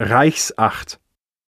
reichsacht.